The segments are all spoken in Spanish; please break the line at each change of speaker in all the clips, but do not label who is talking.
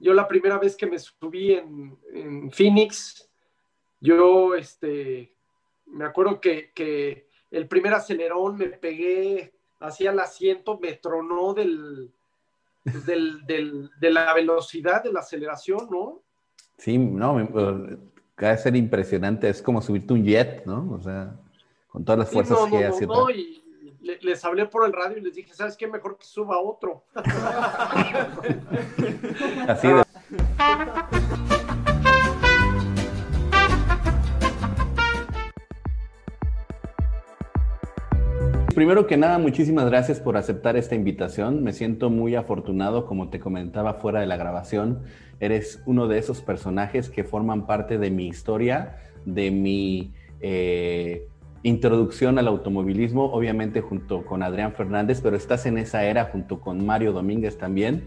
yo la primera vez que me subí en, Phoenix, yo, este, me acuerdo que, que, el primer acelerón me pegué hacia el asiento, me tronó del, del, del, de la velocidad de la aceleración, ¿no?
Sí, no, debe ser impresionante, es como subirte un jet, ¿no? O sea, con todas las fuerzas que.
No, no, y les hablé por el radio y les dije, ¿sabes qué? Mejor que suba otro. Así de...
Primero que nada, muchísimas gracias por aceptar esta invitación. Me siento muy afortunado, como te comentaba fuera de la grabación. Eres uno de esos personajes que forman parte de mi historia, de mi eh, introducción al automovilismo, obviamente junto con Adrián Fernández, pero estás en esa era junto con Mario Domínguez también.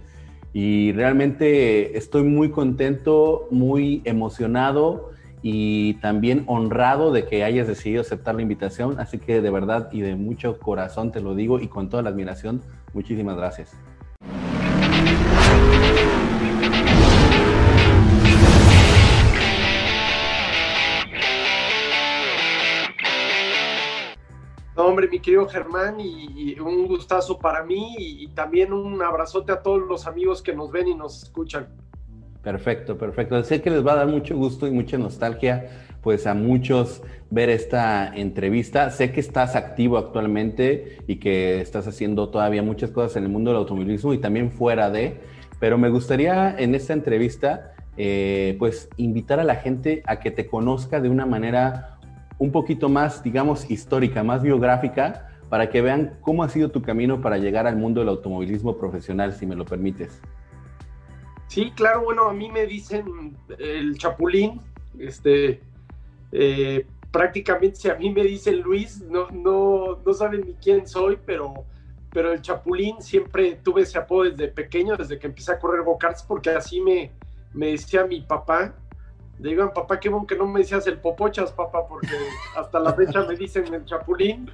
Y realmente estoy muy contento, muy emocionado y también honrado de que hayas decidido aceptar la invitación. Así que de verdad y de mucho corazón te lo digo y con toda la admiración, muchísimas gracias.
Hombre, mi querido Germán, y, un gustazo para mí y, también un abrazote a todos los amigos que nos ven y nos escuchan.
Perfecto, perfecto. Sé que les va a dar mucho gusto y mucha nostalgia, pues a muchos ver esta entrevista. Sé que estás activo actualmente y que estás haciendo todavía muchas cosas en el mundo del automovilismo y también fuera de, pero me gustaría en esta entrevista, eh, pues invitar a la gente a que te conozca de una manera un poquito más, digamos, histórica, más biográfica, para que vean cómo ha sido tu camino para llegar al mundo del automovilismo profesional, si me lo permites.
Sí, claro, bueno, a mí me dicen el Chapulín, este, eh, prácticamente a mí me dicen Luis, no, no, no saben ni quién soy, pero, pero el Chapulín siempre tuve ese apodo desde pequeño, desde que empecé a correr go-karts, porque así me, me decía mi papá, le digo, papá, qué bueno que no me decías el popochas, papá, porque hasta la fecha me dicen el chapulín.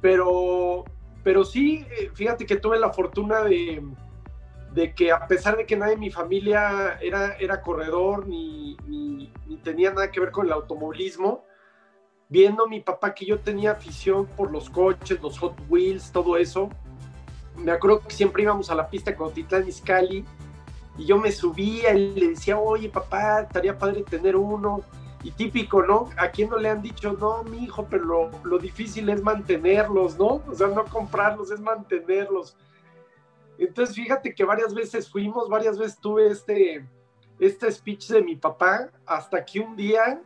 Pero, pero sí, eh, fíjate que tuve la fortuna de, de que a pesar de que nadie en mi familia era, era corredor ni, ni, tenía nada que ver con el automovilismo, viendo a mi papá que yo tenía afición por los coches, los Hot Wheels, todo eso, me acuerdo que siempre íbamos a la pista con Titlán Iscali y yo me subía y le decía, oye papá, estaría padre tener uno. Y típico, ¿no? ¿A quién no le han dicho, no, mi hijo, pero lo, difícil es mantenerlos, ¿no? O sea, no comprarlos, es mantenerlos. Entonces, fíjate que varias veces fuimos, varias veces tuve este, este speech de mi papá, hasta que un día,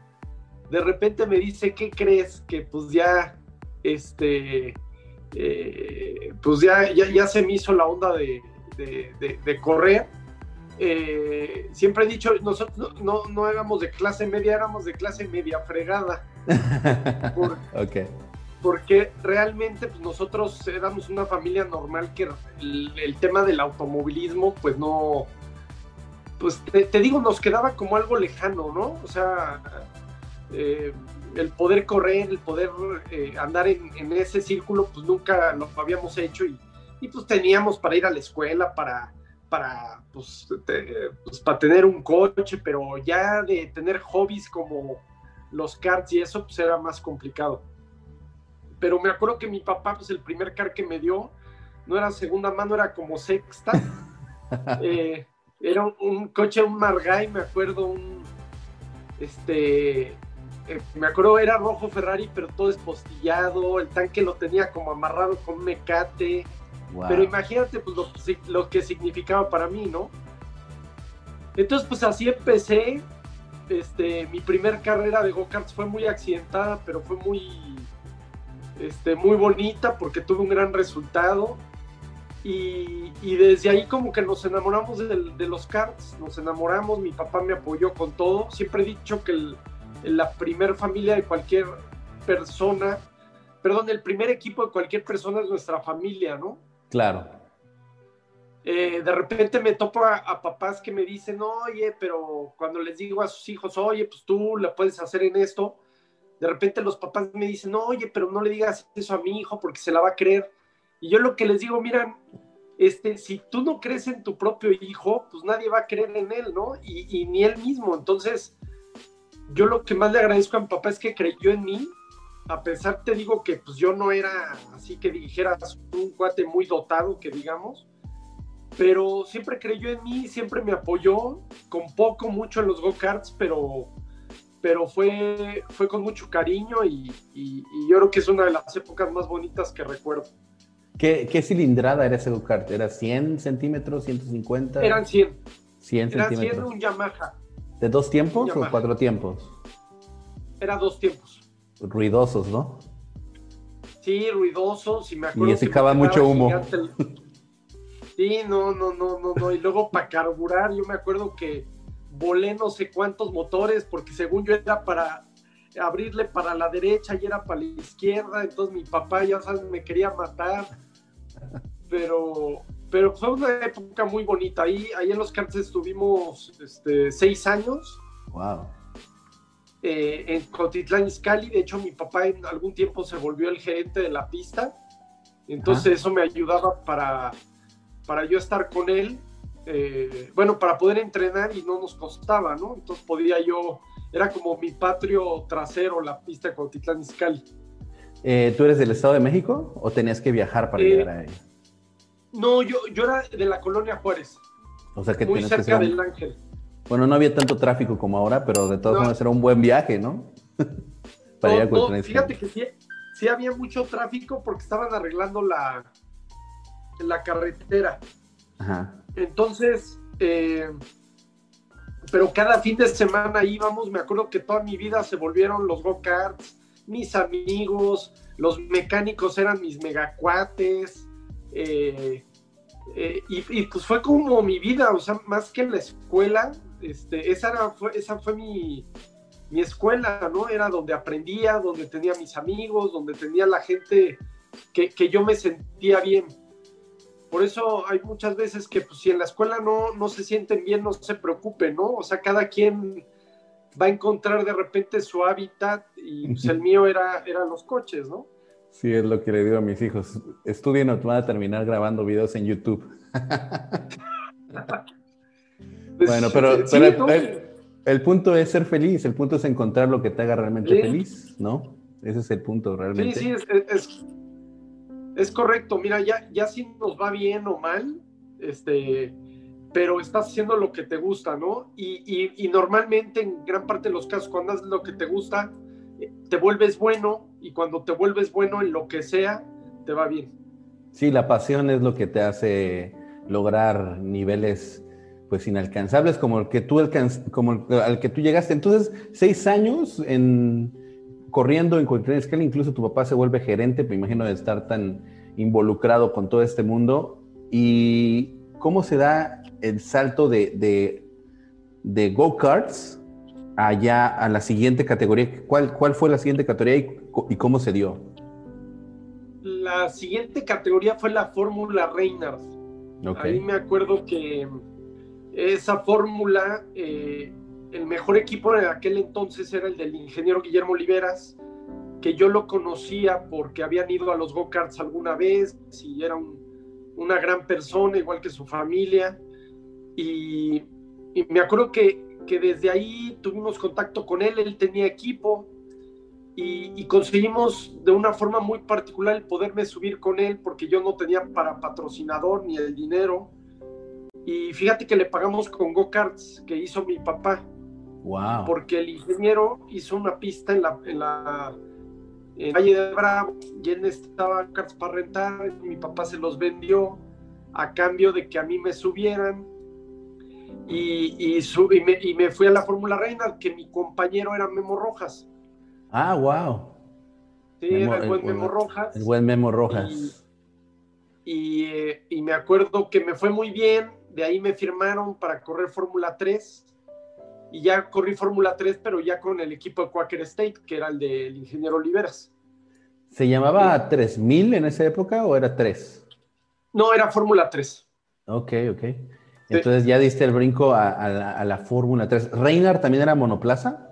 de repente me dice, ¿qué crees? Que pues ya, este, eh, pues ya, ya, se me hizo la onda de, de correr eh, siempre he dicho, nosotros no, no, éramos de clase media, éramos de clase media fregada. Porque realmente pues, nosotros éramos una familia normal que el, tema del automovilismo, pues no, pues te, digo, nos quedaba como algo lejano, ¿no? O sea, eh, el poder correr, el poder eh, andar en, ese círculo, pues nunca lo habíamos hecho y, y pues teníamos para ir a la escuela, para para, pues, pues, para tener un coche, pero ya de tener hobbies como los karts y eso, pues era más complicado. Pero me acuerdo que mi papá, pues el primer car que me dio, no era segunda mano, era como sexta. Eh, era un, coche, un Margay, me acuerdo, un, este, eh, me acuerdo, era rojo Ferrari, pero todo espostillado, el tanque lo tenía como amarrado con un mecate pero imagínate pues, lo, que significaba para mí, ¿no? Entonces, pues así empecé. Este, mi primer carrera de go-karts fue muy accidentada, pero fue muy, este, muy bonita porque tuve un gran resultado. Y, desde ahí como que nos enamoramos de, los karts, nos enamoramos, mi papá me apoyó con todo. Siempre he dicho que la primer familia de cualquier persona, perdón, el primer equipo de cualquier persona es nuestra familia, ¿no?
Claro.
Eh, de repente me topo a, papás que me dicen, oye, pero cuando les digo a sus hijos, oye, pues tú le puedes hacer en esto, de repente los papás me dicen, oye, pero no le digas eso a mi hijo porque se la va a creer. Y yo lo que les digo, miran, este, si tú no crees en tu propio hijo, pues nadie va a creer en él, ¿no? Y, ni él mismo. Entonces, yo lo que más le agradezco a mi papá es que creyó en mí, a pesar, te digo que pues yo no era así que dijeras un cuate muy dotado, que digamos, pero siempre creyó en mí, siempre me apoyó, con poco, mucho en los go-karts, pero, pero fue, fue con mucho cariño y, y yo creo que es una de las épocas más bonitas que recuerdo.
¿Qué, cilindrada era ese go-kart? ¿Era 100 centímetros, 150?
Eran 100.
100
Era
centímetros.
100 un Yamaha.
¿De dos tiempos o cuatro tiempos?
Era dos tiempos.
Ruidosos, ¿no?
Sí, ruidosos. Y, me acuerdo
y secaba mucho humo.
Sí, no, no, no, no, no. Y luego para carburar, yo me acuerdo que volé no sé cuántos motores, porque según yo era para abrirle para la derecha y era para la izquierda, entonces mi papá, ya sabes, me quería matar pero, pero fue una época muy bonita. Ahí, ahí en los karts estuvimos este, seis años.
Wow.
Eh, en Cotitlán Izcalli. De hecho, mi papá en algún tiempo se volvió el gerente de la pista. Entonces, eso me ayudaba para, para yo estar con él. Eh, bueno, para poder entrenar y no nos costaba, ¿no? Entonces podía yo, era como mi patrio trasero, la pista de Cotitlán Izcalli.
Eh, ¿Tú eres del Estado de México o tenías que viajar para llegar a ahí?
No, yo, yo era de la colonia Juárez.
O sea que
muy cerca del Ángel.
Bueno, no había tanto tráfico como ahora, pero de todas formas era un buen viaje, ¿no?
Para no, no, fíjate que sí, sí, había mucho tráfico porque estaban arreglando la, la carretera. Ajá. Entonces, eh, pero cada fin de semana íbamos, me acuerdo que toda mi vida se volvieron los go-karts, mis amigos, los mecánicos eran mis megacuates, eh, eh, y, pues fue como mi vida, o sea, más que la escuela, este, esa, fue, esa fue mi, mi escuela, ¿no? Era donde aprendía, donde tenía mis amigos, donde tenía la gente que, que yo me sentía bien. Por eso hay muchas veces que pues, si en la escuela no, no se sienten bien, no se preocupen, ¿no? O sea, cada quien va a encontrar de repente su hábitat y pues, el mío era, eran los coches, ¿no?
Sí, es lo que le digo a mis hijos. Estudien o van a terminar grabando videos en YouTube. Pues, bueno, pero, el, punto es ser feliz, el punto es encontrar lo que te haga realmente feliz, ¿no? Ese es el punto realmente.
Sí, sí, es, es, correcto. Mira, ya, ya si nos va bien o mal, este, pero estás haciendo lo que te gusta, ¿no? Y, y, y normalmente en gran parte de los casos, cuando haces lo que te gusta, te vuelves bueno y cuando te vuelves bueno en lo que sea, te va bien.
Sí, la pasión es lo que te hace lograr niveles pues inalcanzables como el que tú como al que tú llegaste. Entonces, seis años en corriendo en cualquier escala, incluso tu papá se vuelve gerente, me imagino de estar tan involucrado con todo este mundo. ¿Y cómo se da el salto de, de, de go-karts allá a la siguiente categoría. ¿Cuál, cuál fue la siguiente categoría y, cómo se dio?
La siguiente categoría fue la Fórmula Reynard. Ahí me acuerdo que esa fórmula, eh, el mejor equipo de aquel entonces era el del ingeniero Guillermo Oliveras, que yo lo conocía porque habían ido a los go-karts alguna vez y era una gran persona, igual que su familia. y me acuerdo que que desde ahí tuvimos contacto con él, él tenía equipo y, conseguimos de una forma muy particular el poderme subir con él porque yo no tenía para patrocinador ni el dinero. Y fíjate que le pagamos con go-karts que hizo mi papá.
Wow.
Porque el ingeniero hizo una pista en la, en la en Valle de Bravo y él necesitaba karts para rentar. Y mi papá se los vendió a cambio de que a mí me subieran y, y, me, fui a la Fórmula Reina, que mi compañero era Memo Rojas.
Ah, wow.
Sí, era el buen Memo Rojas.
El buen Memo Rojas.
Eh, y, me acuerdo que me fue muy bien, de ahí me firmaron para correr Fórmula 3 y ya corrí Fórmula 3, pero ya con el equipo de Quaker State, que era el del ingeniero Oliveras.
¿Se llamaba 3000 en esa época o era 3?
No, era Fórmula 3.
Ok, ok. Entonces ya diste el brinco a, la, Fórmula 3. ¿Reynard también era monoplaza?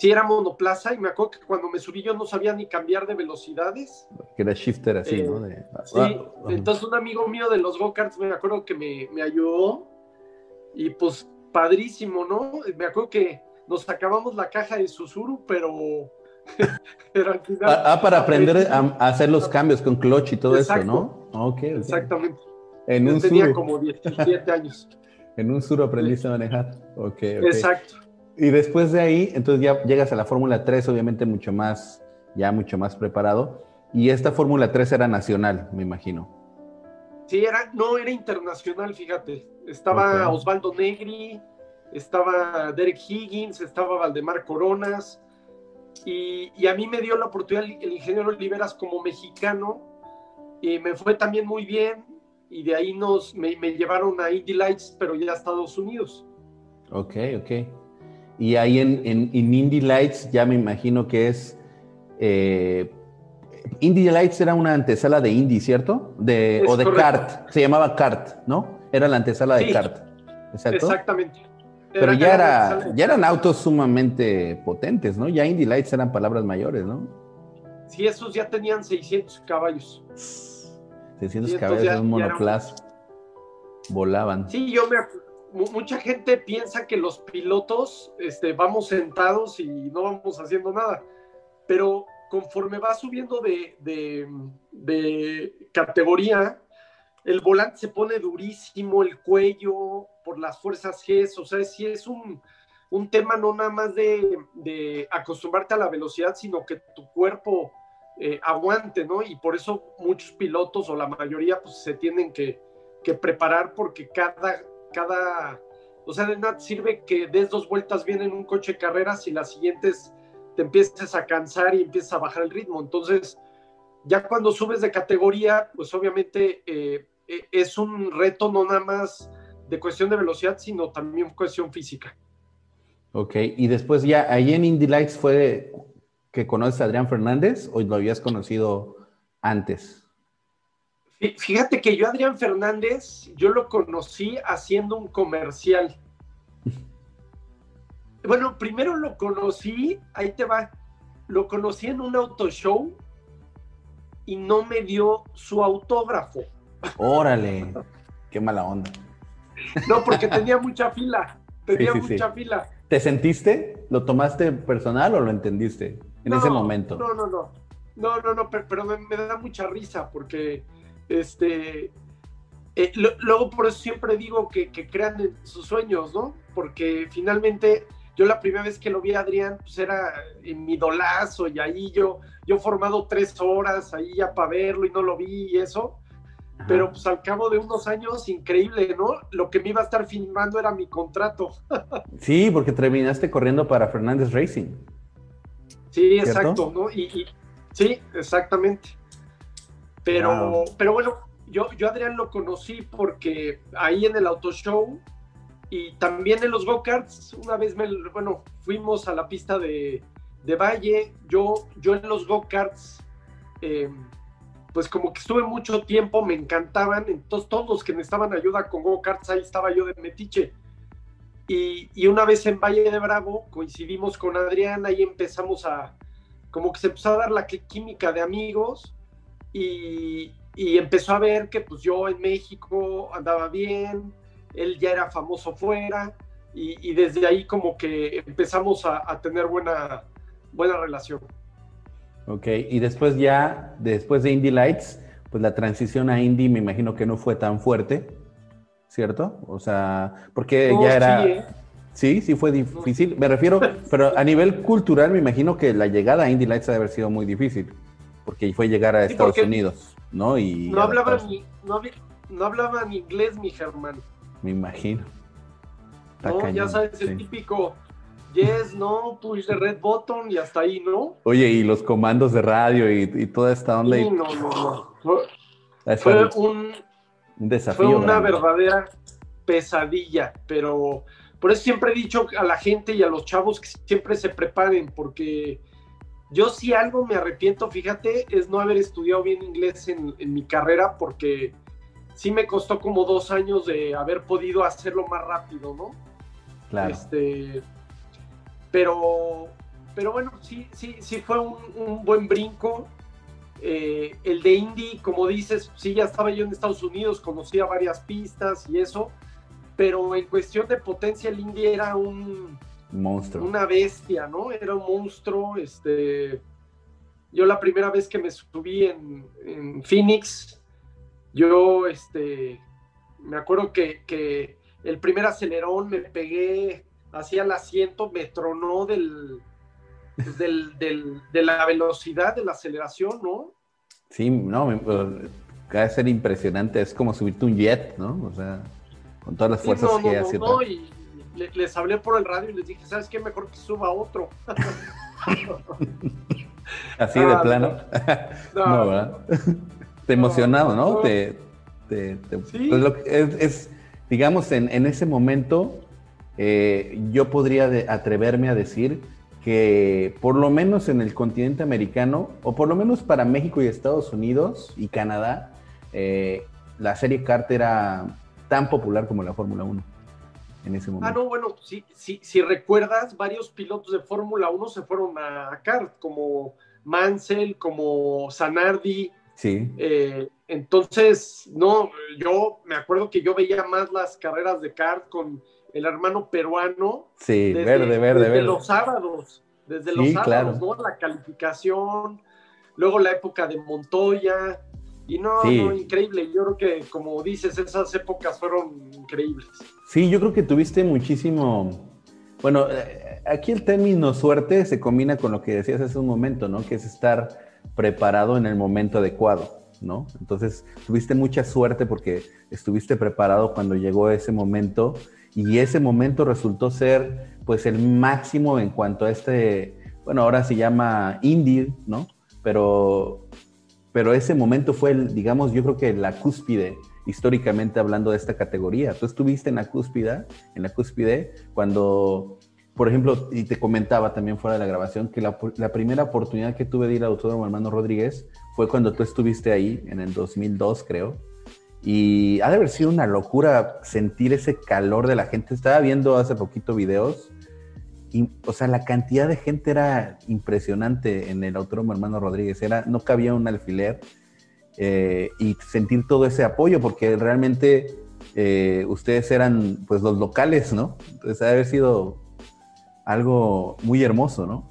Sí era monoplaza y me acuerdo que cuando me subí yo no sabía ni cambiar de velocidades.
Que era shifter así, ¿no?
Eh, sí, ah, entonces un amigo mío de los go-karts me acuerdo que me, me, ayudó y pues padrísimo, ¿no? Me acuerdo que nos acabamos la caja de Susuru, pero...
pero al final, ah, ah, para aprender a, hacer los cambios con clutch y todo eso, ¿no?
Okay, Exactamente.
En
yo tenía como 17 años.
en un sur aprendiste a manejar. Ok,
Exacto.
Y después de ahí, entonces ya llegas a la Fórmula 3, obviamente mucho más, ya mucho más preparado. Y esta Fórmula 3 era nacional, me imagino.
Sí, era, no, era internacional, fíjate. Estaba Osvaldo Negri, estaba Derek Higgins, estaba Valdemar Coronas. Y, a mí me dio la oportunidad el, ingeniero Oliveras como mexicano. Y me fue también muy bien. Y de ahí nos, me, me llevaron a Indy Lights, pero ya a Estados Unidos.
Ok, ok. Y ahí en, en, Indy Lights ya me imagino que es... Eh, Indy Lights era una antesala de Indy, ¿cierto? De, o de CART, se llamaba CART, ¿no? Era la antesala de CART.
¿exacto? Exactamente.
Pero ya, era, ya eran autos sumamente potentes, ¿no? Ya Indy Lights eran palabras mayores, ¿no?
Sí, esos ya tenían 600 caballos.
600 caballos en un monoplaza. Volaban.
Sí, yo me, mucha gente piensa que los pilotos este, vamos sentados y no vamos haciendo nada, pero conforme va subiendo de, categoría, el volante se pone durísimo, el cuello, por las fuerzas G, o sea, si es un, tema no nada más de, acostumbrarte a la velocidad, sino que tu cuerpo eh, aguante, ¿no? Y por eso muchos pilotos o la mayoría pues se tienen que preparar porque cada, cada, o sea, de nada sirve que des dos vueltas bien en un coche de carreras y las siguientes te empieces a cansar y empiezas a bajar el ritmo. Entonces, ya cuando subes de categoría, pues obviamente eh, e, es un reto no nada más de cuestión de velocidad, sino también cuestión física.
Ok, y después ya ahí en Indy Lights fue que conoces a Adrián Fernández o lo habías conocido antes?
Fíjate que yo, Adrián Fernández, yo lo conocí haciendo un comercial. Bueno, primero lo conocí, ahí te va, lo conocí en un auto show y no me dio su autógrafo.
Órale, qué mala onda.
No, porque tenía mucha fila, tenía mucha fila.
¿Te sentiste? ¿Lo tomaste personal o lo entendiste en ese momento?
No, no, no, no, no, no, pero, me da mucha risa porque este, eh, luego por eso siempre digo que, crean en sus sueños, ¿no? Porque finalmente yo la primera vez que lo vi a Adrián, pues era en mi dolazo y ahí yo, yo formado tres horas ahí ya para verlo y no lo vi y eso. Pero pues al cabo de unos años, increíble, ¿no? Lo que me iba a estar filmando era mi contrato.
sí, porque terminaste corriendo para Fernández Racing.
Sí, exacto, ¿no? y, sí, exactamente. Pero, pero bueno, yo, yo Adrián lo conocí porque ahí en el auto show y también en los go-karts, una vez me, bueno, fuimos a la pista de, Valle, yo, yo en los go-karts, em, pues como que estuve mucho tiempo, me encantaban, entonces todos los que necesitaban ayuda con go-karts, ahí estaba yo de metiche. Y, y, una vez en Valle de Bravo coincidimos con Adrián, ahí empezamos a, como que se empezó a dar la química de amigos y, empezó a ver que pues yo en México andaba bien, él ya era famoso fuera y, desde ahí como que empezamos a, tener buena, buena relación.
Ok, y después ya, después de Indie Lights, pues la transición a Indie me imagino que no fue tan fuerte, ¿cierto? O sea, porque ya era... ¿eh? Sí, sí, fue difícil. Me refiero, pero a nivel cultural me imagino que la llegada a Indie Lights debe haber sido muy difícil porque fue llegar a Estados Unidos, ¿no? Y
no hablaban, ni, no, no inglés, mi Germán.
Me imagino.
no, ya sabes, el típico yes, no, push the red button y hasta ahí, ¿no?
Oye, y los comandos de radio y, toda esta onda.
Sí, no, no, no. Fue, un,
un, desafío.
Fue una verdadera pesadilla, pero por eso siempre he dicho a la gente y a los chavos que siempre se preparen, porque yo sí algo me arrepiento, fíjate, es no haber estudiado bien inglés en, mi carrera porque sí me costó como dos años de haber podido hacerlo más rápido, ¿no?
Claro.
Este, pero, pero bueno, sí, sí, sí fue un, buen brinco. Eh, el de Indy, como dices, sí, ya estaba yo en Estados Unidos, conocía varias pistas y eso, pero en cuestión de potencia, el Indy era un
monstruo,
una bestia, ¿no? Era un monstruo. Este, yo la primera vez que me subí en, en Phoenix, yo, este, me acuerdo que, que el primer acelerón me pegué hacia el asiento, me tronó del, del, de la velocidad de la aceleración, ¿no?
Sí, no, debe ser impresionante, es como subirte un jet, ¿no? O sea, con todas las fuerzas que hace.
No, y les hablé por el radio y les dije, ¿sabes qué? Mejor que suba otro.
Así de ah, plano. No, ¿verdad? Te emocionado, ¿no? Te, te, ¿Sí? Pues es, digamos, en, en ese momento, eh, yo podría atreverme a decir que por lo menos en el continente americano, o por lo menos para México y Estados Unidos y Canadá, eh, la serie kart era tan popular como la Fórmula 1 en ese momento.
Ah, no, bueno, si, si recuerdas, varios pilotos de Fórmula 1 se fueron a kart, como Mansell, como Zanardi.
Sí.
Eh, entonces, no, yo me acuerdo que yo veía más las carreras de kart con el hermano peruano.
Sí, verde, verde,
desde los sábados, desde los sábados, ¿no? La calificación, luego la época de Montoya. Y no, no, increíble. Yo creo que, como dices, esas épocas fueron increíbles.
Sí, yo creo que tuviste muchísimo. Bueno, eh, aquí el término suerte se combina con lo que decías hace un momento, ¿no? Que es estar preparado en el momento adecuado, ¿no? Entonces, tuviste mucha suerte porque estuviste preparado cuando llegó ese momento y ese momento resultó ser pues el máximo en cuanto a este, bueno, ahora se llama indie, ¿no? Pero, pero ese momento fue, el, digamos, yo creo que la cúspide, históricamente hablando de esta categoría. Tú estuviste en la cúspide, en la cúspide, cuando, por ejemplo, y te comentaba también fuera de la grabación, que la, primera oportunidad que tuve de ir al Autódromo Hermano Rodríguez fue cuando tú estuviste ahí, en el 2002, creo y ha de haber sido una locura sentir ese calor de la gente. Estaba viendo hace poquito videos o sea, la cantidad de gente era impresionante en el Autódromo Hermano Rodríguez. Era, no cabía un alfiler eh, y sentir todo ese apoyo porque realmente eh, ustedes eran pues los locales, ¿no? Entonces ha haber sido algo muy hermoso, ¿no?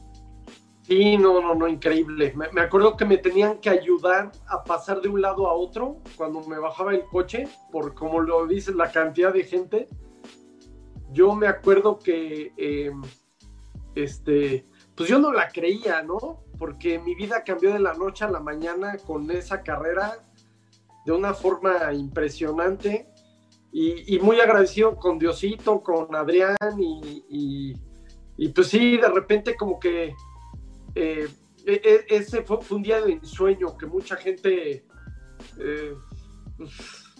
Sí, no, no, no, increíble. Me, acuerdo que me tenían que ayudar a pasar de un lado a otro cuando me bajaba el coche, por como lo dice la cantidad de gente. Yo me acuerdo que, em, este, pues yo no la creía, ¿no? Porque mi vida cambió de la noche a la mañana con esa carrera de una forma impresionante y, muy agradecido con Diosito, con Adrián y, pues sí, de repente como que eh, e, e, ese fue, un día de ensueño que mucha gente, eh,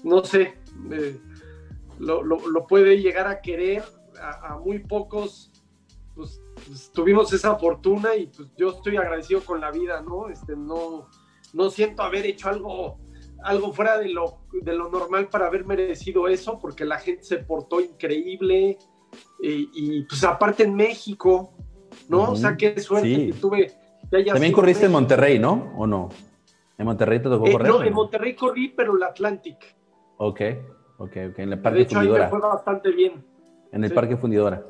no sé, eh, lo, puede llegar a querer, a, muy pocos, pues, pues, tuvimos esa fortuna y pues yo estoy agradecido con la vida, ¿no? Este, no, no siento haber hecho algo, algo fuera de lo, de lo normal para haber merecido eso, porque la gente se portó increíble y pues aparte en México, ¿no? O sea, qué suerte que tuve.
También corriste en Monterrey, ¿no? ¿O no? ¿En Monterrey te tocó eh, correr?
No, en Monterrey corrí, pero el Atlantic.
Ok, ok, ok. En el Parque de hecho, Fundidora. Ahí
me fue bastante bien.
En el Parque Fundidora.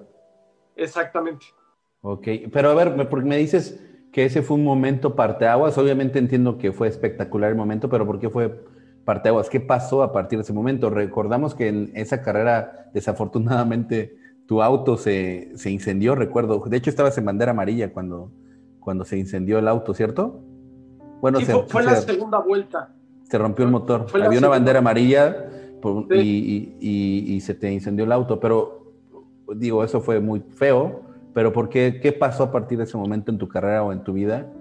Exactamente.
Ok, pero a ver, porque me dices que ese fue un momento parteaguas. Obviamente entiendo que fue espectacular el momento, pero ¿por qué fue parteaguas? ¿Qué pasó a partir de ese momento? Recordamos que en esa carrera, desafortunadamente, tu auto se, se, incendió, recuerdo. De hecho, estabas en bandera amarilla cuando, cuando se incendió el auto, ¿cierto?
Bueno, fue, la segunda vuelta.
Se rompió el motor. Había una bandera amarilla y, y, se te incendió el auto, pero digo, eso fue muy feo. Pero ¿por qué, qué pasó a partir de ese momento en tu carrera o en tu vida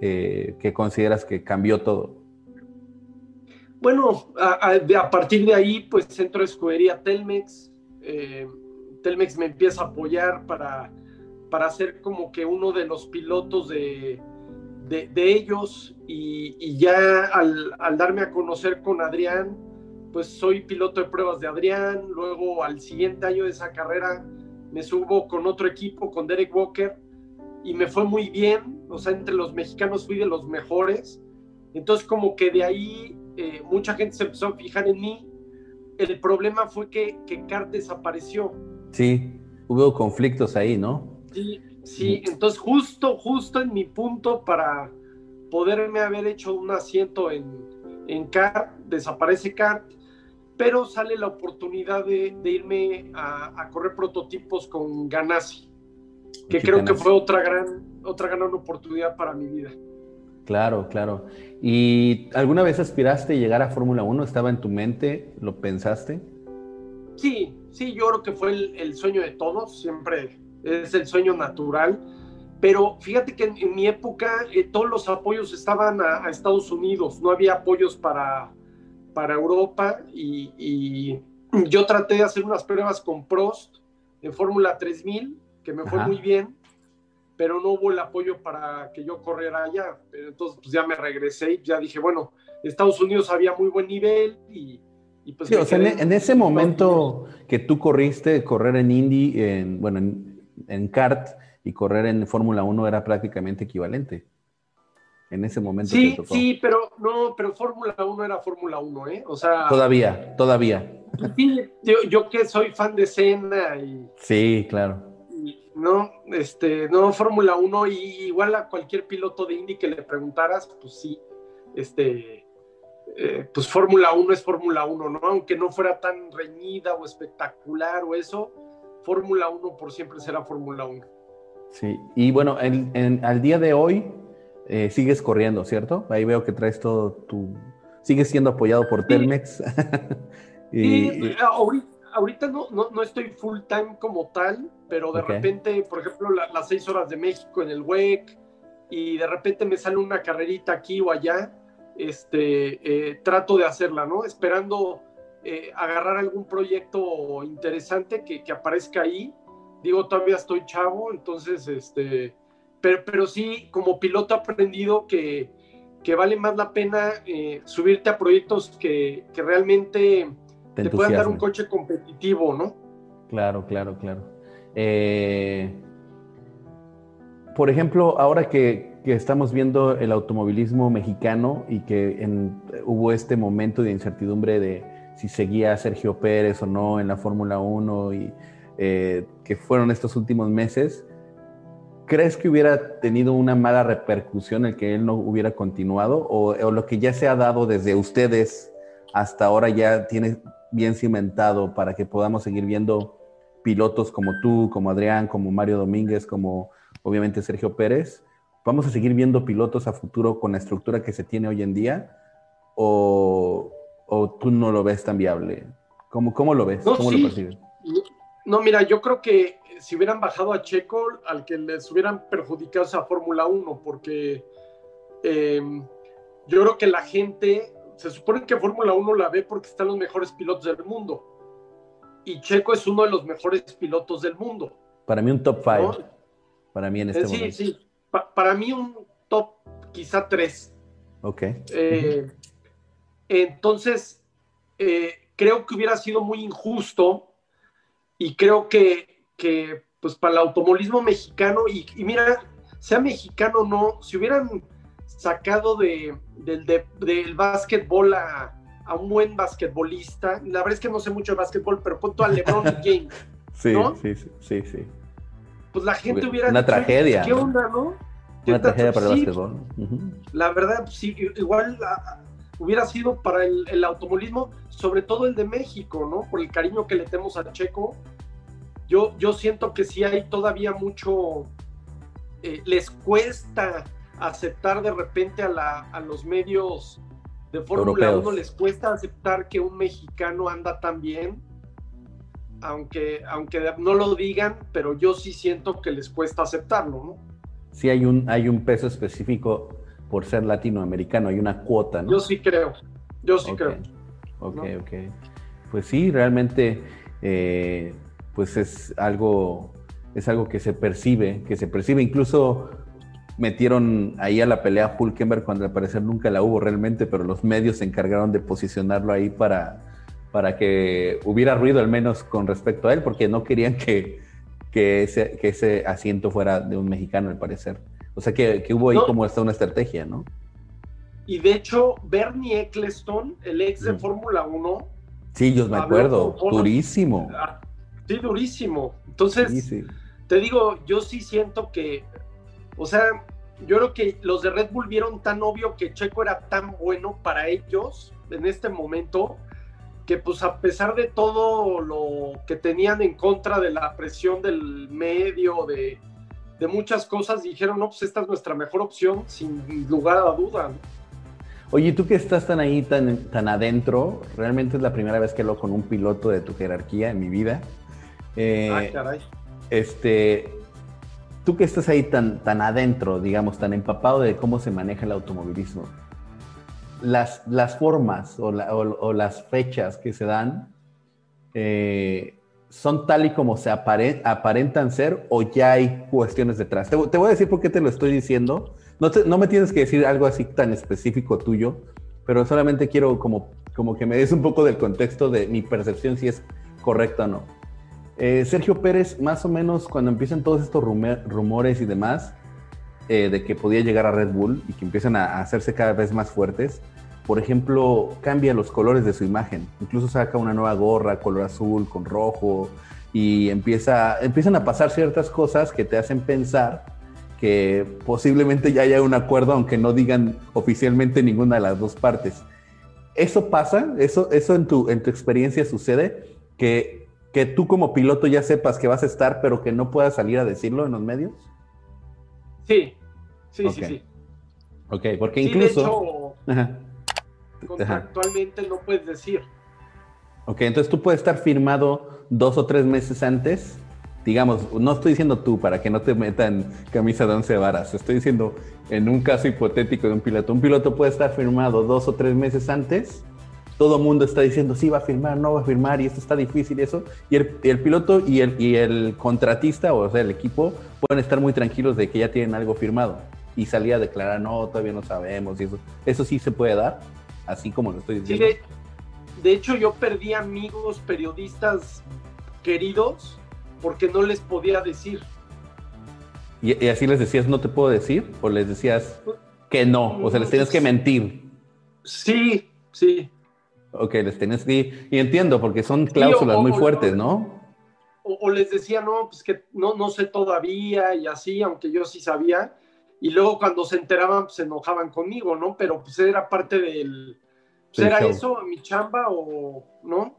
eh, que consideras que cambió todo?
Bueno, a, a, partir de ahí, pues Centro de Escudería Telmex, eh, Telmex me empieza a apoyar para, para ser como que uno de los pilotos de, de, ellos. Y, ya al, darme a conocer con Adrián, pues soy piloto de pruebas de Adrián, luego al siguiente año de esa carrera me subo con otro equipo, con Derek Walker, y me fue muy bien, o sea, entre los mexicanos fui de los mejores. Entonces como que de ahí eh, mucha gente se empezó a fijar en mí. El problema fue que, que CART desapareció.
Sí, hubo conflictos ahí, ¿no?
Sí, sí, entonces justo, justo en mi punto para poderme haber hecho un asiento en, en CART, desaparece CART, pero sale la oportunidad de, irme a, correr prototipos con Ganassi, que creo que fue otra gran, otra gran oportunidad para mi vida.
Claro, claro. ¿Y alguna vez aspiraste a llegar a Fórmula 1? ¿Estaba en tu mente? ¿Lo pensaste?
Sí, sí, yo creo que fue el, sueño de todos, siempre es el sueño natural. Pero fíjate que en, mi época eh, todos los apoyos estaban a, Estados Unidos, no había apoyos para, para Europa y, yo traté de hacer unas pruebas con Prost en Fórmula 3000, que me fue muy bien, pero no hubo el apoyo para que yo corriera allá. Entonces, pues ya me regresé y ya dije, bueno, Estados Unidos había muy buen nivel y, pues...
Sí, o sea, en, ese momento que tú corriste, correr en Indy, en, bueno, en, en kart y correr en Fórmula 1 era prácticamente equivalente en ese momento.
Sí, sí, pero no, pero Fórmula 1 era Fórmula 1, ¿eh? O sea.
Todavía, todavía.
Sí, yo, que soy fan de Senna y.
Sí, claro.
no, este, no, Fórmula 1, y igual a cualquier piloto de Indy que le preguntaras, pues sí, este. Eh, pues Fórmula 1 es Fórmula 1, ¿no? Aunque no fuera tan reñida o espectacular o eso, Fórmula 1 por siempre será Fórmula 1.
Sí, y bueno, al día de hoy, eh, sigues corriendo, ¿cierto? Ahí veo que traes todo tu... Sigues siendo apoyado por Telmex.
y, ahorita, no, no, estoy full time como tal, pero de repente, por ejemplo, las seis horas de México en el WEC, y de repente me sale una carrerita aquí o allá, este, eh, trato de hacerla, ¿no? Esperando eh, agarrar algún proyecto interesante que, que, aparezca ahí. Digo, todavía estoy chavo, entonces, este, pero, sí, como piloto aprendido que, vale más la pena eh, subirte a proyectos que, realmente te, puedan dar un coche competitivo, ¿no?
Claro, claro, claro. Eh, por ejemplo, ahora que, estamos viendo el automovilismo mexicano y que hubo este momento de incertidumbre de si seguía Sergio Pérez o no en la Fórmula 1 y eh, que fueron estos últimos meses, ¿Crees que hubiera tenido una mala repercusión el que él no hubiera continuado? ¿O, lo que ya se ha dado desde ustedes hasta ahora ya tiene bien cimentado para que podamos seguir viendo pilotos como tú, como Adrián, como Mario Domínguez, como obviamente Sergio Pérez? ¿Vamos a seguir viendo pilotos a futuro con la estructura que se tiene hoy en día? ¿O, tú no lo ves tan viable? ¿Cómo, cómo lo ves? ¿Cómo lo percibes?
No, mira, yo creo que si hubieran bajado a Checo, al que les hubieran perjudicado esa Fórmula 1, porque em, yo creo que la gente, se supone que Fórmula 1 la ve porque están los mejores pilotos del mundo. Y Checo es uno de los mejores pilotos del mundo.
Para mí un top 5. Para mí en este
sí, momento. Sí, sí. para mí un top quizá 3.
Ok.
Eh, entonces, eh, creo que hubiera sido muy injusto y creo que que pues para el automovilismo mexicano, y, mira, sea mexicano o no, si hubieran sacado de, del básquetbol a, un buen basquetbolista, la verdad es que no sé mucho de básquetbol, pero punto a LeBron James.
Sí, sí, sí, sí,
Pues la gente hubiera
Una tragedia.
¿Qué onda, no?
Una tragedia para el básquetbol.
La verdad, sí, igual hubiera sido para el, el, automovilismo, sobre todo el de México, ¿no? Por el cariño que le tenemos a Checo, yo, yo siento que sí hay todavía mucho, eh, les cuesta aceptar de repente a, la, a los medios de Fórmula 1, les cuesta aceptar que un mexicano anda tan bien, aunque, aunque no lo digan, pero yo sí siento que les cuesta aceptarlo, ¿no?
Sí hay un, hay un peso específico por ser latinoamericano, hay una cuota, ¿no?
Yo sí creo, yo sí creo.
Ok, ok. Pues sí, realmente eh, pues es algo, es algo que se percibe, que se percibe. Incluso metieron ahí a la pelea Hulkenberg cuando al parecer nunca la hubo realmente, pero los medios se encargaron de posicionarlo ahí para, para que hubiera ruido al menos con respecto a él, porque no querían que, que ese, que ese asiento fuera de un mexicano, al parecer. O sea que, que hubo ahí como hasta una estrategia, ¿no?
Y de hecho, Bernie Eccleston, el ex de Fórmula 1.
Sí, yo me acuerdo, durísimo.
Sí, durísimo. Entonces, te digo, yo sí siento que, o sea, yo creo que los de Red Bull vieron tan obvio que Checo era tan bueno para ellos en este momento, que pues a pesar de todo lo que tenían en contra de la presión del medio, de, de muchas cosas, dijeron, no, pues esta es nuestra mejor opción, sin lugar a duda.
Oye, tú que estás tan ahí, tan, tan adentro, realmente es la primera vez que lo con un piloto de tu jerarquía en mi vida.
Eh, ah, caray.
Este, tú que estás ahí tan, tan adentro, digamos, tan empapado de cómo se maneja el automovilismo, las, las formas o, las fechas que se dan eh, son tal y como se aparentan ser o ya hay cuestiones detrás. Te, voy a decir por qué te lo estoy diciendo. No, no, me tienes que decir algo así tan específico tuyo, pero solamente quiero como, como que me des un poco del contexto de mi percepción si es correcta o no. Eh, Sergio Pérez, más o menos cuando empiezan todos estos rumores y demás, eh, de que podía llegar a Red Bull y que empiezan a, hacerse cada vez más fuertes, por ejemplo, cambia los colores de su imagen. Incluso saca una nueva gorra, color azul con rojo, y empieza, empiezan a pasar ciertas cosas que te hacen pensar que posiblemente ya haya un acuerdo, aunque no digan oficialmente ninguna de las dos partes. ¿Eso pasa? ¿Eso, eso en, tu, en tu experiencia sucede? Que que tú como piloto ya sepas que vas a estar, pero que no puedas salir a decirlo en los medios?
Sí, sí, sí, sí.
Ok, porque incluso...
contractualmente no puedes decir.
Ok, entonces tú puedes estar firmado dos o tres meses antes. Digamos, no estoy diciendo tú para que no te metan camisa de once varas. Estoy diciendo en un caso hipotético de un piloto. Un piloto puede estar firmado dos o tres meses antes todo mundo está diciendo, sí, va a firmar, no va a firmar, y esto está difícil, y eso. Y el, el, piloto y el, y el contratista, o sea, el equipo, pueden estar muy tranquilos de que ya tienen algo firmado. Y salía a declarar, no, todavía no sabemos, y eso. Eso sí se puede dar, así como lo estoy diciendo.
Sí, de, hecho, yo perdí amigos periodistas queridos porque no les podía decir.
¿Y, y así les decías, no te puedo decir? ¿O les decías que no? O sea, les tenías que mentir.
Sí, sí.
Ok, les tenés que... Y entiendo, porque son cláusulas muy fuertes, ¿no?
O, les decía, no, pues que no, no sé todavía y así, aunque yo sí sabía. Y luego cuando se enteraban, pues se enojaban conmigo, ¿no? Pero pues era parte del... Pues, ¿Era eso mi chamba o no?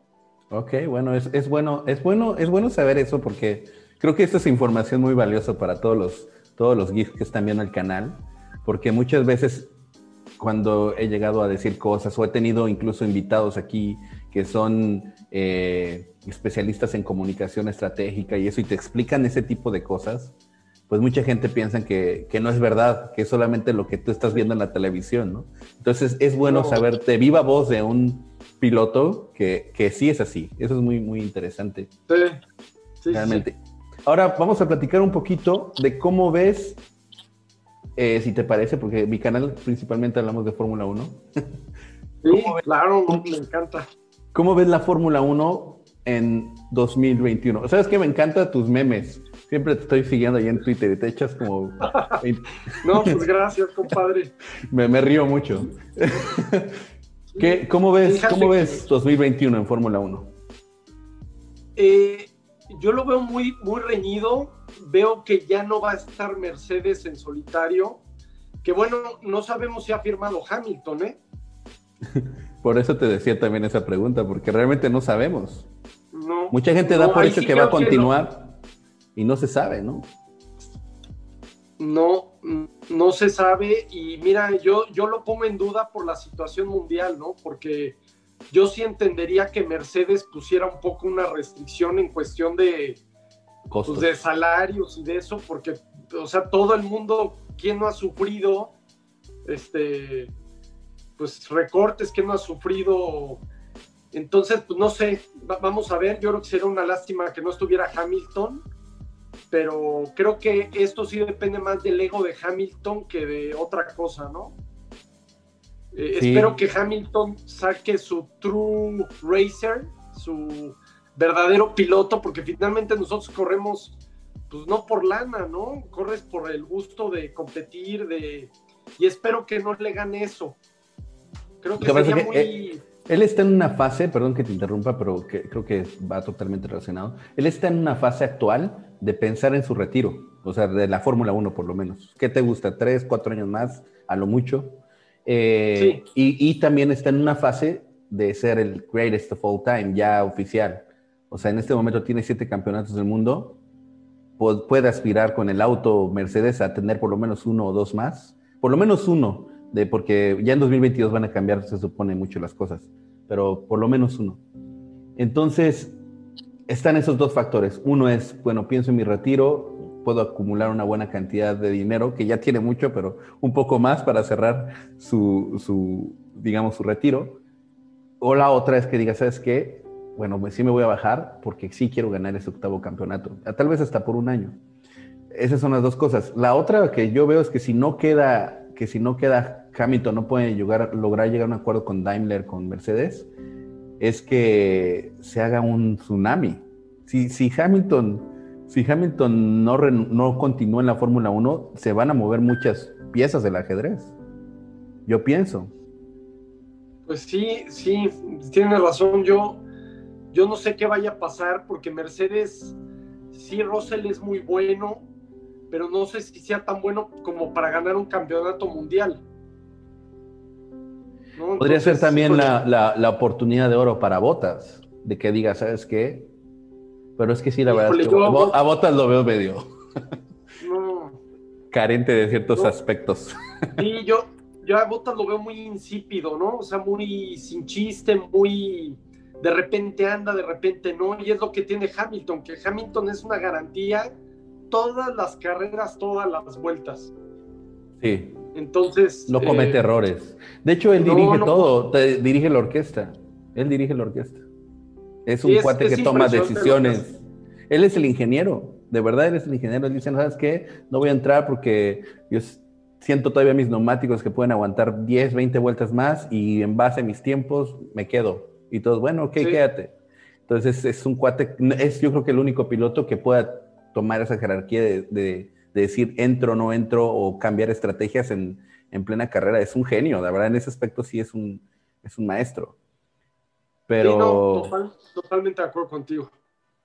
Ok, bueno, es, es, bueno, es bueno, es bueno saber eso porque creo que esta es información muy valiosa para todos los, todos los geeks que están viendo el canal, porque muchas veces cuando he llegado a decir cosas o he tenido incluso invitados aquí que son eh, especialistas en comunicación estratégica y eso y te explican ese tipo de cosas, pues mucha gente piensa que, que, no es verdad, que es solamente lo que tú estás viendo en la televisión, ¿no? Entonces es bueno saber de viva voz de un piloto que, que, sí es así. Eso es muy, muy interesante.
Sí, sí
Realmente. Ahora vamos a platicar un poquito de cómo ves eh, si te parece, porque mi canal principalmente hablamos de Fórmula 1.
Sí, claro, me encanta.
¿Cómo ves la Fórmula 1 en 2021? ¿Sabes que me encantan tus memes? Siempre te estoy siguiendo ahí en Twitter y te echas como...
no, pues gracias, compadre.
me, me río mucho. ¿Qué, ¿Cómo ves, ¿cómo ves 2021 en Fórmula 1?
Eh, yo lo veo muy, muy reñido veo que ya no va a estar Mercedes en solitario, que bueno, no sabemos si ha firmado Hamilton, ¿eh?
Por eso te decía también esa pregunta, porque realmente no sabemos. Mucha gente da por hecho que va a continuar y no se sabe, ¿no?
No, no se sabe y mira, yo, yo lo pongo en duda por la situación mundial, ¿no? Porque yo sí entendería que Mercedes pusiera un poco una restricción en cuestión de, pues, de salarios y de eso, porque, o sea, todo el mundo, ¿quién no ha sufrido? Este, pues recortes, ¿quién no ha sufrido? Entonces, pues no sé, vamos a ver, yo creo que sería una lástima que no estuviera Hamilton, pero creo que esto sí depende más del ego de Hamilton que de otra cosa, ¿no? Eh, espero que Hamilton saque su true racer, su verdadero piloto, porque finalmente nosotros corremos pues no por lana, ¿no? Corres por el gusto de competir, de y espero que no le gane eso. Creo que sería muy...
Eh, él está en una fase, perdón que te interrumpa, pero que creo que va totalmente relacionado. Él está en una fase actual de pensar en su retiro, o sea, de la Fórmula 1 por lo menos. ¿Qué te gusta? ¿Tres, cuatro años más? A lo mucho. Eh, y, también está en una fase de ser el greatest of all time, ya oficial. O sea, en este momento tiene siete campeonatos del mundo. Puede aspirar con el auto Mercedes a tener por lo menos uno o dos más. Por lo menos uno porque ya en 2022 van a cambiar, se supone, mucho las cosas, pero por lo menos uno. Entonces, están esos dos factores. Uno es, bueno, pienso en mi retiro, puedo acumular una buena cantidad de dinero, que ya tiene mucho, pero un poco más para cerrar su, su digamos, su retiro. O la otra es que diga, ¿sabes qué? Bueno, pues sí me voy a bajar porque sí quiero ganar ese octavo campeonato, tal vez hasta por un año. Esas son las dos cosas. La otra que yo veo es que si no queda que si no queda Hamilton, no puede llegar, lograr llegar a un acuerdo con Daimler, con Mercedes, es que se haga un tsunami. Si, si Hamilton, si Hamilton no, no continúa en la Fórmula 1, se van a mover muchas piezas del ajedrez. Yo pienso.
Pues sí, sí, tiene razón. Yo, yo no sé qué vaya a pasar porque Mercedes, sí, Russell es muy bueno, pero no sé si sea tan bueno como para ganar un campeonato mundial.
Podría ser también la, oportunidad de oro para Botas, de que diga, ¿sabes qué? Pero es que sí, la verdad es que a, Botas lo veo medio carente de ciertos aspectos.
Sí, yo, yo a Botas lo veo muy insípido, ¿no? O sea, muy sin chiste, muy de repente anda, de repente no, y es lo que tiene Hamilton, que Hamilton es una garantía todas las carreras, todas las vueltas.
Sí.
Entonces.
No comete eh, errores. De hecho, él dirige todo, dirige la orquesta. Él dirige la orquesta. Es un cuate que toma decisiones. Él es el ingeniero, de verdad, él es el ingeniero. Él dice, ¿sabes qué? No voy a entrar porque yo siento todavía mis neumáticos que pueden aguantar 10, 20 vueltas más y en base a mis tiempos me quedo. Y todos, bueno, ok, quédate. Entonces es un cuate, es yo creo que el único piloto que pueda tomar esa jerarquía de, decir entro o no entro o cambiar estrategias en, plena carrera. Es un genio, la verdad, en ese aspecto sí es un, es un maestro. Pero...
totalmente de acuerdo contigo.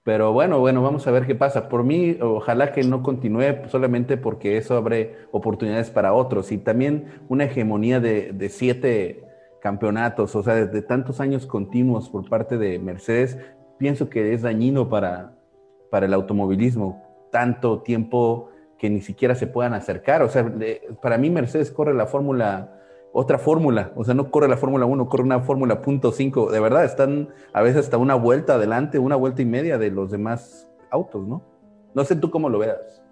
Pero bueno, bueno, vamos a ver qué pasa. Por mí, ojalá que no continúe solamente porque eso abre oportunidades para otros y también una hegemonía de, siete campeonatos, o sea, de, tantos años continuos por parte de Mercedes, pienso que es dañino para, para el automovilismo, tanto tiempo que ni siquiera se puedan acercar. O sea, para mí Mercedes corre la fórmula, otra fórmula, o sea, no corre la Fórmula 1, corre una Fórmula punto .5. De verdad, están a veces hasta una vuelta adelante, una vuelta y media de los demás autos, ¿no? No sé tú cómo lo veas.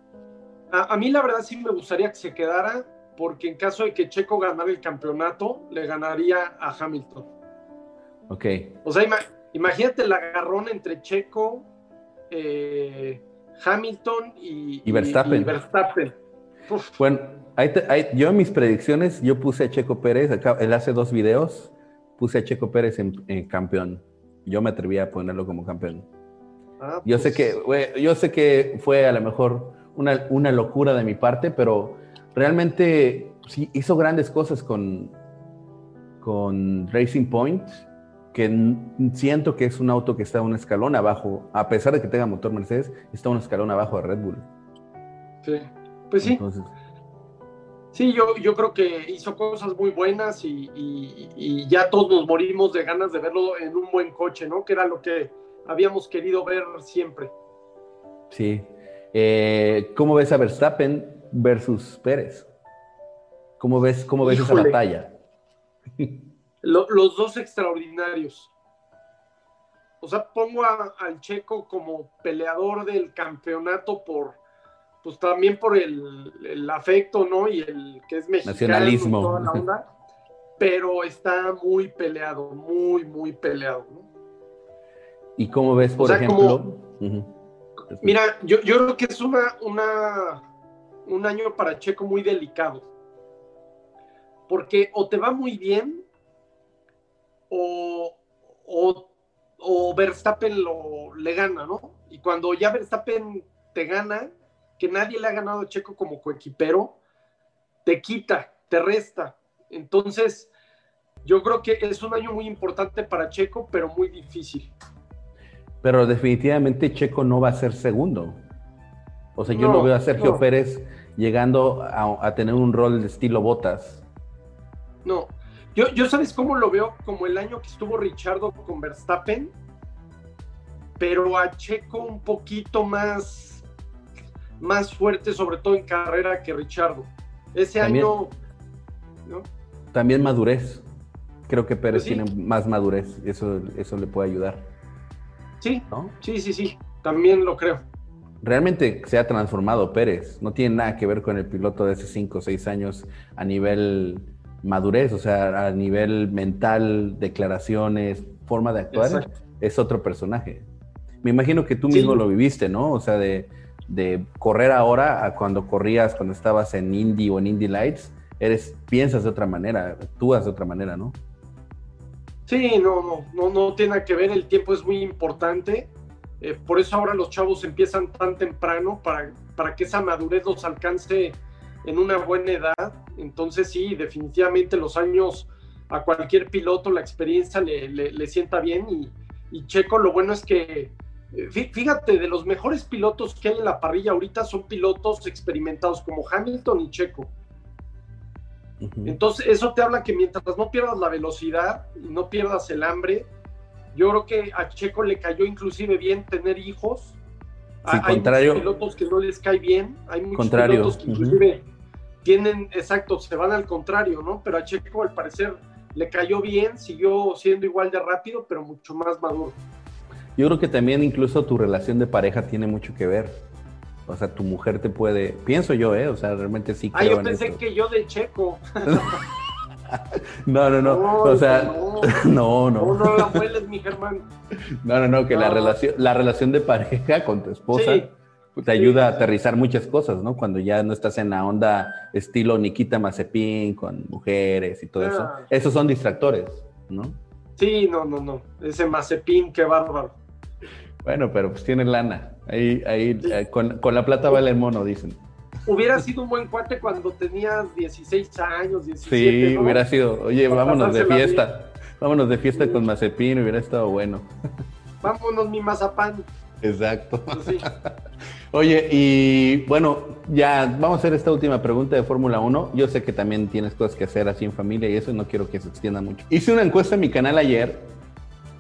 A, mí la verdad sí me gustaría que se quedara, porque en caso de que Checo ganara el campeonato, le ganaría a Hamilton.
Ok.
O sea, imagínate el agarrón entre Checo, eh, Hamilton y,
Verstappen. Bueno, yo en mis predicciones, yo puse a Checo Pérez, él hace dos videos, puse a Checo Pérez en, campeón. Yo me atreví a ponerlo como campeón. Ah, yo, sé pues. que, yo sé que fue a lo mejor una, una locura de mi parte, pero realmente sí hizo grandes cosas con, con Racing Point que siento que es un auto que está un escalón abajo, a pesar de que tenga motor Mercedes, está un escalón abajo de Red Bull.
Sí, pues sí. Sí, yo, yo creo que hizo cosas muy buenas y, ya todos nos morimos de ganas de verlo en un buen coche, ¿no? Que era lo que habíamos querido ver siempre.
Sí. Eh, ¿Cómo ves a Verstappen versus Pérez? ¿Cómo ves, cómo ves esa batalla?
los dos extraordinarios. O sea, pongo al Checo como peleador del campeonato por, pues también por el, afecto, ¿no? Y el que es mexicano.
Nacionalismo.
pero está muy peleado, muy, muy peleado,
¿Y cómo ves, por ejemplo?
Mira, yo, yo, creo que es una, una, un año para Checo muy delicado. Porque o te va muy bien o, o, Verstappen lo, le gana, ¿no? Y cuando ya Verstappen te gana, que nadie le ha ganado a Checo como coequipero, te quita, te resta. Entonces, yo creo que es un año muy importante para Checo, pero muy difícil.
Pero definitivamente Checo no va a ser segundo. O sea, yo no, veo a Sergio Pérez llegando a, tener un rol de estilo botas.
No, yo, yo sabes cómo lo veo como el año que estuvo Richardo con Verstappen, pero a Checo un poquito más, más fuerte, sobre todo en carrera que Richardo. Ese año...
También madurez. Creo que Pérez pues tiene más madurez, eso, eso le puede ayudar.
Sí, sí, sí, sí, también lo creo.
Realmente se ha transformado Pérez, no tiene nada que ver con el piloto de hace 5 o 6 años a nivel madurez, o sea, a nivel mental, declaraciones, forma de actuar, es otro personaje. Me imagino que tú mismo lo viviste, ¿no? O sea, de, de, correr ahora a cuando corrías, cuando estabas en Indy o en Indy Lights, eres, piensas de otra manera, actúas de otra manera, ¿no?
Sí, no, no, no, no tiene que ver, el tiempo es muy importante. Eh, por eso ahora los chavos empiezan tan temprano para, para que esa madurez los alcance en una buena edad. Entonces sí, definitivamente los años a cualquier piloto, la experiencia le, sienta bien y, Checo lo bueno es que, fíjate, de los mejores pilotos que hay en la parrilla ahorita son pilotos experimentados como Hamilton y Checo. Entonces, eso te habla que mientras no pierdas la velocidad y no pierdas el hambre, yo creo que a Checo le cayó inclusive bien tener hijos. hay muchos pilotos que no les cae bien, hay muchos pilotos que inclusive tienen, exacto, se van al contrario, ¿no? Pero a Checo al parecer le cayó bien, siguió siendo igual de rápido, pero mucho más maduro.
Yo creo que también incluso tu relación de pareja tiene mucho que ver o sea, tu mujer te puede, pienso yo, ¿eh? O sea, realmente sí
creo Ah, yo pensé que yo de Checo.
no, no, no, o sea, no, no.
No, no, la mi Germán.
No, no, no, que la relación, la relación de pareja con tu esposa te ayuda a aterrizar muchas cosas, ¿no? Cuando ya no estás en la onda estilo Nikita Mazepin con mujeres y todo eso. Ah. Esos son distractores, ¿no?
Sí, no, no, no. Ese Mazepin, qué bárbaro.
Bueno, pero pues tiene lana. Ahí, ahí, eh, con, la plata vale el mono, dicen.
Hubiera sido un buen cuate cuando tenías 16 años, 17,
Sí, hubiera sido. Oye, vámonos de fiesta. Vámonos de fiesta con Mazepin, hubiera estado bueno.
Vámonos, mi mazapán.
Exacto. Pues Oye, y bueno, ya vamos a hacer esta última pregunta de Fórmula 1. Yo sé que también tienes cosas que hacer así en familia y eso no quiero que se extienda mucho. Hice una encuesta en mi canal ayer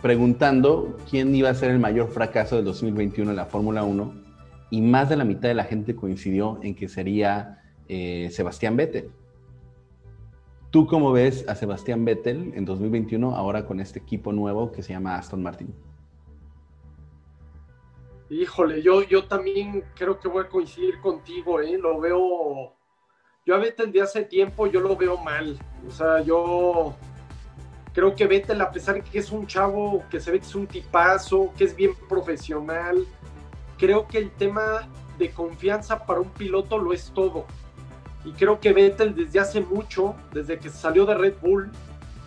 preguntando quién iba a ser el mayor fracaso del 2021 en la Fórmula 1 y más de la mitad de la gente coincidió en que sería eh, Sebastián Vettel. ¿Tú cómo ves a Sebastián Vettel en 2021 ahora con este equipo nuevo que se llama Aston Martin?
Híjole, yo, yo también creo que voy a coincidir contigo, ¿eh? Lo veo, yo a Vettel de hace tiempo, yo lo veo mal. O sea, yo Creo que Vettel, a pesar de que es un chavo que se ve que es un tipazo, que es bien profesional, creo que el tema de confianza para un piloto lo es todo. Y creo que Vettel desde hace mucho, desde que salió de Red Bull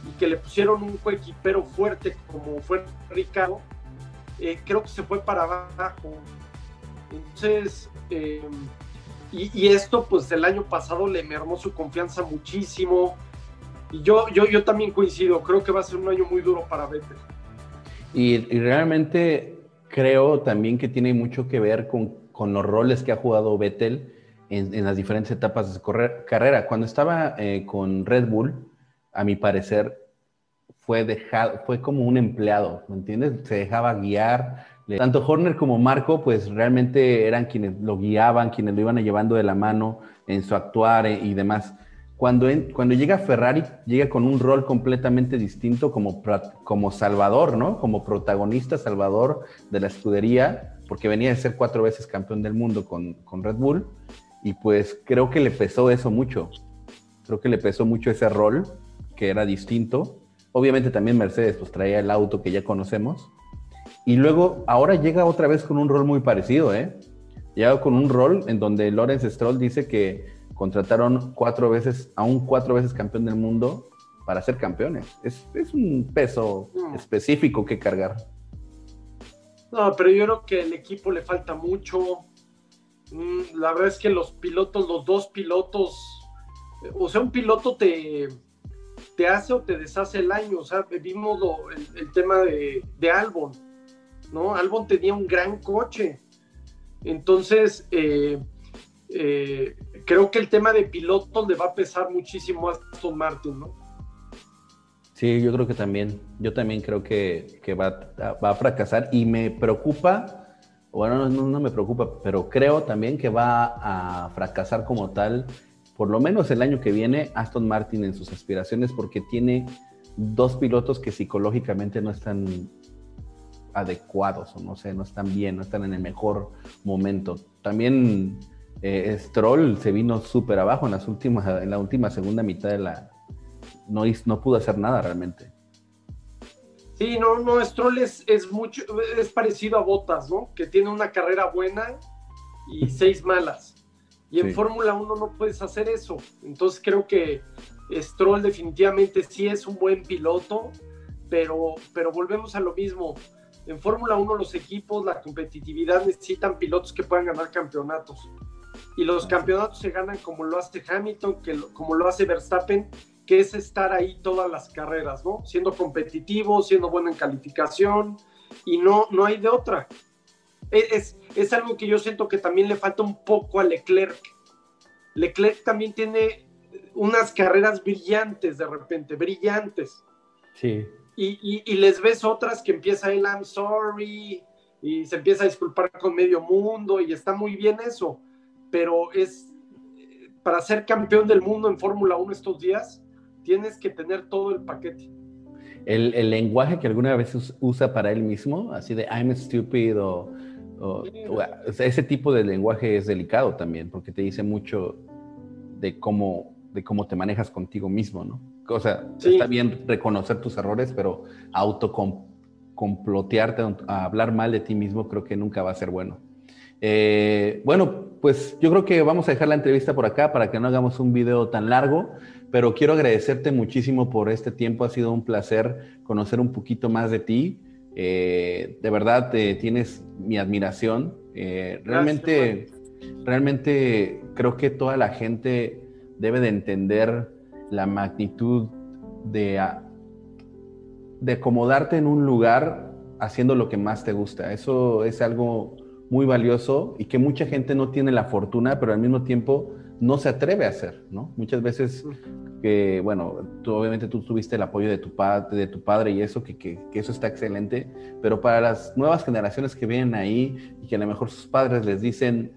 y que le pusieron un coequipero fuerte como fue Ricardo, eh, creo que se fue para abajo. Entonces, eh, y, y, esto pues el año pasado le mermó su confianza muchísimo y yo, yo, yo también coincido, creo que va a ser un año muy duro para Vettel.
Y, realmente creo también que tiene mucho que ver con, los roles que ha jugado Vettel en, en las diferentes etapas de su carrera. Cuando estaba eh, con Red Bull, a mi parecer, fue, dejado, fue como un empleado, ¿me entiendes? Se dejaba guiar. Tanto Horner como Marco, pues realmente eran quienes lo guiaban, quienes lo iban llevando de la mano en su actuar eh, y demás. Cuando, cuando llega Ferrari, llega con un rol completamente distinto como, como salvador, ¿no? Como protagonista salvador de la escudería, porque venía de ser cuatro veces campeón del mundo con, con Red Bull, y pues creo que le pesó eso mucho. Creo que le pesó mucho ese rol, que era distinto. Obviamente también Mercedes pues traía el auto que ya conocemos. Y luego ahora llega otra vez con un rol muy parecido, ¿eh? Llega con un rol en donde Lawrence Stroll dice que contrataron cuatro veces, a un cuatro veces campeón del mundo para ser campeones. Es, un peso específico que cargar.
No, pero yo creo que el equipo le falta mucho. Mm, la verdad es que los pilotos, los dos pilotos, o sea, un piloto te, te hace o te deshace el año. O sea, vimos el, tema de, de, Albon, ¿no? Albon tenía un gran coche. Entonces, eh, eh, creo que el tema de pilotos le va a pesar muchísimo a Aston Martin, ¿no?
Sí, yo creo que también, yo también creo que, que va, va, a fracasar y me preocupa, bueno, no, no, me preocupa, pero creo también que va a fracasar como tal, por lo menos el año que viene, Aston Martin en sus aspiraciones, porque tiene dos pilotos que psicológicamente no están adecuados o no sé, no están bien, no están en el mejor momento. También eh, Stroll se vino súper abajo en, las últimas, en la última segunda mitad de la... No, no pudo hacer nada realmente.
Sí, no, no, Stroll es, es, mucho, es parecido a Botas, ¿no? Que tiene una carrera buena y seis malas. Y en Fórmula 1 no puedes hacer eso. Entonces creo que Stroll definitivamente sí es un buen piloto, pero, pero volvemos a lo mismo. En Fórmula 1 los equipos, la competitividad necesitan pilotos que puedan ganar campeonatos y los campeonatos se ganan como lo hace Hamilton, que como lo hace Verstappen, que es estar ahí todas las carreras, ¿no? Siendo competitivo, siendo bueno en calificación y no, no hay de otra. E, es, es algo que yo siento que también le falta un poco a Leclerc. Leclerc también tiene unas carreras brillantes de repente, brillantes.
Sí.
Y, y, les ves otras que empieza el I'm sorry y se empieza a disculpar con medio mundo y está muy bien eso pero es para ser campeón del mundo en Fórmula 1 estos días, tienes que tener todo el paquete.
El, el, lenguaje que alguna vez usa para él mismo, así de I'm stupid o, ese tipo de lenguaje es delicado también, porque te dice mucho de cómo, de cómo te manejas contigo mismo, ¿no? O sea, está bien reconocer tus errores, pero autocomplotearte, a hablar mal de ti mismo, creo que nunca va a ser bueno. Eh, bueno, pues yo creo que vamos a dejar la entrevista por acá para que no hagamos un video tan largo, pero quiero agradecerte muchísimo por este tiempo. Ha sido un placer conocer un poquito más de ti. Eh, de verdad, tienes mi admiración. Eh, realmente, realmente creo que toda la gente debe de entender la magnitud de, de acomodarte en un lugar haciendo lo que más te gusta. Eso es algo muy valioso y que mucha gente no tiene la fortuna, pero al mismo tiempo no se atreve a hacer, ¿no? Muchas veces que, bueno, tú, obviamente tú tuviste el apoyo de tu, padre, de tu padre y eso, que, que, eso está excelente, pero para las nuevas generaciones que vienen ahí y que a lo mejor sus padres les dicen,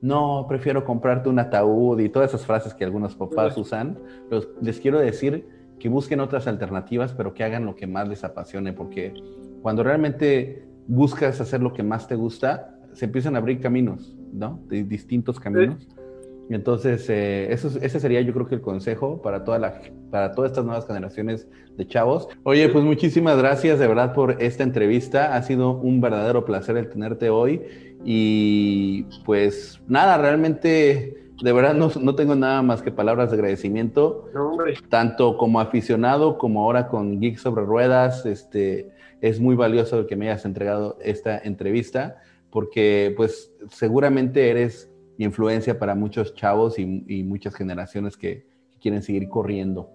no, prefiero comprarte un ataúd y todas esas frases que algunos papás usan, les quiero decir que busquen otras alternativas, pero que hagan lo que más les apasione, porque cuando realmente buscas hacer lo que más te gusta, se empiezan a abrir caminos, ¿no? De distintos caminos. Entonces, eh, eso, ese sería yo creo que el consejo para, toda la, para todas estas nuevas generaciones de chavos. Oye, pues muchísimas gracias de verdad por esta entrevista. Ha sido un verdadero placer el tenerte hoy. Y pues nada, realmente, de verdad no, no tengo nada más que palabras de agradecimiento. tanto como aficionado como ahora con Geek sobre Ruedas. Este, es muy valioso que me hayas entregado esta entrevista porque pues seguramente eres influencia para muchos chavos y, muchas generaciones que, quieren seguir corriendo.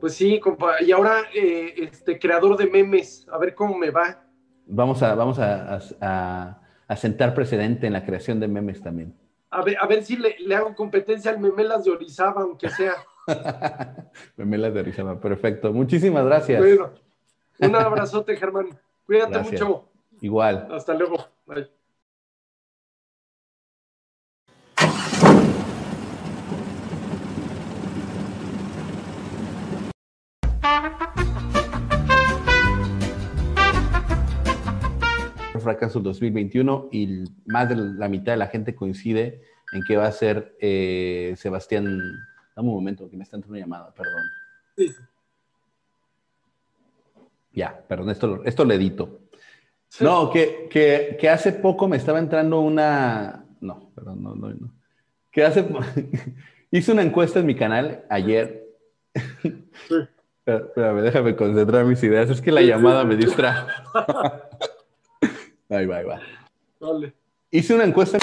Pues sí, compa. Y ahora, eh, este creador de memes, a ver cómo me va.
Vamos a, vamos a, sentar precedente en la creación de memes también.
A ver, a ver si le, hago competencia al Memelas de Orizaba, aunque sea.
memelas de Orizaba, perfecto. Muchísimas gracias.
un abrazote, Germán. Cuídate mucho.
Igual.
Hasta luego. Bye.
fracaso 2021 y más de la mitad de la gente coincide en que va a ser eh, Sebastián. Dame un momento, que me está entrando una llamada, perdón. Sí. Ya, perdón, esto, esto lo edito. No, que, que, hace poco me estaba entrando una. No, perdón, no, no, no. Que hace. Hice una encuesta en mi canal ayer. Sí. Espérame, déjame concentrar mis ideas. Es que la llamada me distrajo. ahí va, ahí va. Dale. Hice una encuesta.